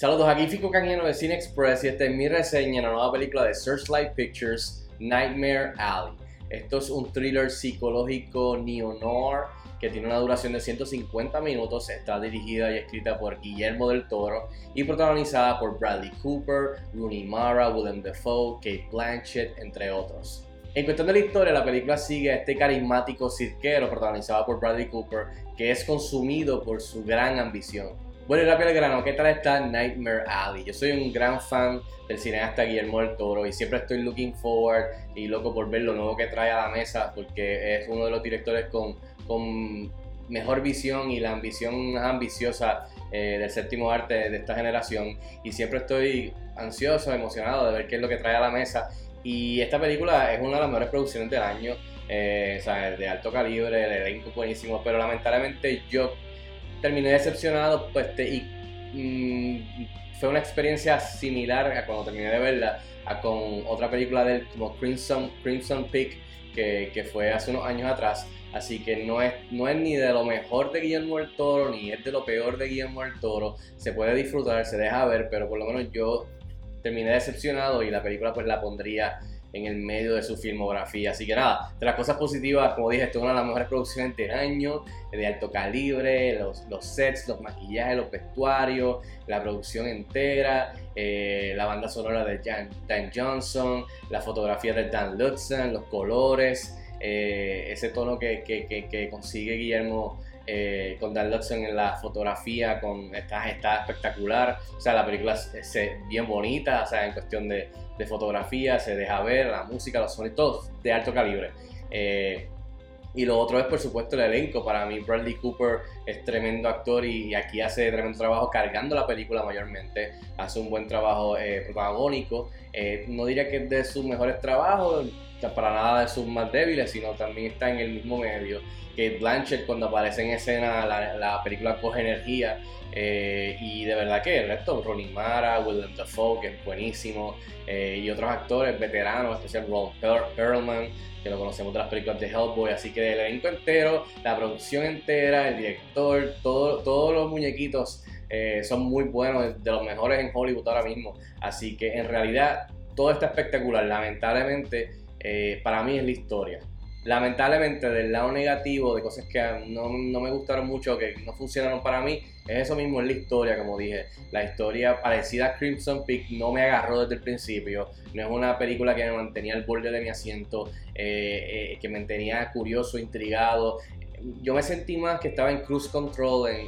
Saludos, aquí Fico Canjeno de Cine Express y esta es mi reseña de la nueva película de Searchlight Pictures, Nightmare Alley. Esto es un thriller psicológico neo-noir que tiene una duración de 150 minutos, está dirigida y escrita por Guillermo del Toro y protagonizada por Bradley Cooper, Rooney Mara, Willem Dafoe, Kate Blanchett, entre otros. En cuestión de la historia, la película sigue a este carismático cirquero protagonizado por Bradley Cooper que es consumido por su gran ambición bueno, y rápido al grano, ¿qué tal está Nightmare Alley? Yo soy un gran fan del cineasta Guillermo del Toro y siempre estoy looking forward y loco por ver lo nuevo que trae a la mesa porque es uno de los directores con, con mejor visión y la ambición más ambiciosa eh, del séptimo arte de esta generación y siempre estoy ansioso, emocionado de ver qué es lo que trae a la mesa y esta película es una de las mejores producciones del año, eh, o sea, de alto calibre, el elenco buenísimo, pero lamentablemente yo terminé decepcionado pues, y mm, fue una experiencia similar a cuando terminé de verla a con otra película de como Crimson, Crimson Peak que, que, fue hace unos años atrás. Así que no es, no es ni de lo mejor de Guillermo del Toro, ni es de lo peor de Guillermo del Toro. Se puede disfrutar, se deja ver, pero por lo menos yo terminé decepcionado y la película pues la pondría en el medio de su filmografía. Así que nada, de las cosas positivas, como dije, esto es una de las mejores producciones del año, de alto calibre, los, los sets, los maquillajes, los vestuarios, la producción entera, eh, la banda sonora de Dan Johnson, la fotografía de Dan Lutzen, los colores, eh, ese tono que, que, que, consigue Guillermo. Eh, con Dan Lutzen en la fotografía, con está, está espectacular, o sea, la película es bien bonita, o sea, en cuestión de, fotografía, se deja ver, la música, los sonidos, todos de alto calibre. Eh, y lo otro es, por supuesto, el elenco. Para mí, Bradley Cooper es tremendo actor y, aquí hace tremendo trabajo cargando la película mayormente. Hace un buen trabajo eh, protagónico. Eh, no diría que es de sus mejores trabajos, para nada de sus más débiles, sino también está en el mismo medio. Kate Blanchett, cuando aparece en escena, la, la película coge energía. Eh, y de verdad que el resto, Ronnie Mara, Willem Dafoe, que es buenísimo, eh, y otros actores veteranos, especial Ron Perlman, que lo conocemos de las películas de Hellboy, así que el elenco entero, la producción entera, el director, todo, todos los muñequitos eh, son muy buenos, de los mejores en Hollywood ahora mismo, así que en realidad todo está espectacular, lamentablemente para mí es la historia lamentablemente del lado negativo de cosas que no, me gustaron mucho, que no funcionaron para mí, es eso mismo, en la historia, como dije. La historia parecida a Crimson Peak no me agarró desde el principio. No es una película que me mantenía al borde de mi asiento, eh, eh, que me mantenía curioso, intrigado. Yo me sentí más que estaba en cruise control, en,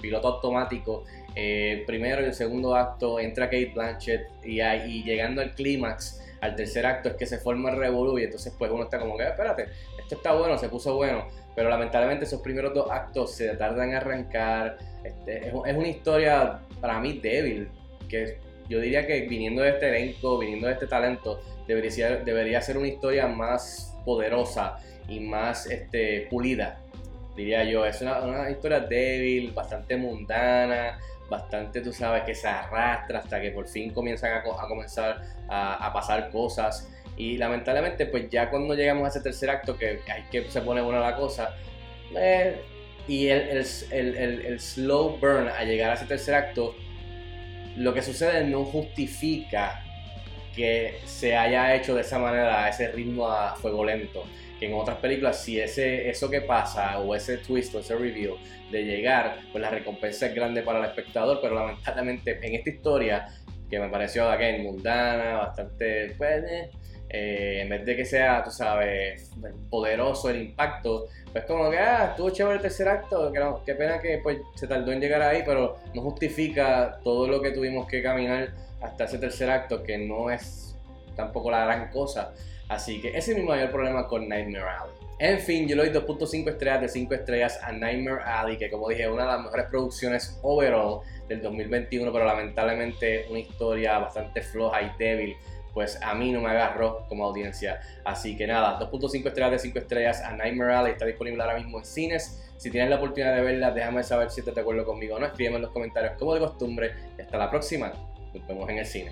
piloto automático. Eh, primero y el segundo acto entra Kate Blanchett y, y llegando al clímax al tercer acto es que se forma el revolú y entonces pues uno está como que, ah, espérate, esto está bueno, se puso bueno, pero lamentablemente esos primeros dos actos se tardan en arrancar, este, es, una historia para mí débil, que yo diría que viniendo de este elenco, viniendo de este talento, debería, ser una historia más poderosa y más este, pulida, diría yo. Es una historia débil, bastante mundana, bastante, tú sabes, que se arrastra hasta que por fin comienzan a, comenzar a, pasar cosas. Y lamentablemente, pues ya cuando llegamos a ese tercer acto, que hay que se pone buena la cosa, eh, y el, el, slow burn a llegar a ese tercer acto, lo que sucede no justifica que se haya hecho de esa manera, a ese ritmo a fuego lento. En otras películas, si ese, eso que pasa o ese twist o ese review de llegar, pues la recompensa es grande para el espectador, pero lamentablemente en esta historia, que me pareció again, mundana, bastante, pues, eh, eh, en vez de que sea, tú sabes, poderoso el impacto, pues como que, ah, estuvo chévere el tercer acto, qué pena que pues, se tardó en llegar ahí, pero no justifica todo lo que tuvimos que caminar hasta ese tercer acto, que no es tampoco la gran cosa. Así que ese es mi mayor problema con Nightmare Alley. En fin, yo le doy 2.5 estrellas de 5 estrellas a Nightmare Alley, que como dije es una de las mejores producciones overall del 2021, pero lamentablemente una historia bastante floja y débil, pues a mí no me agarró como audiencia. Así que nada, 2.5 estrellas de 5 estrellas a Nightmare Alley, está disponible ahora mismo en cines. Si tienes la oportunidad de verla, déjame saber si estás de acuerdo conmigo o no. Escríbeme en los comentarios como de costumbre. Hasta la próxima. Nos vemos en el cine.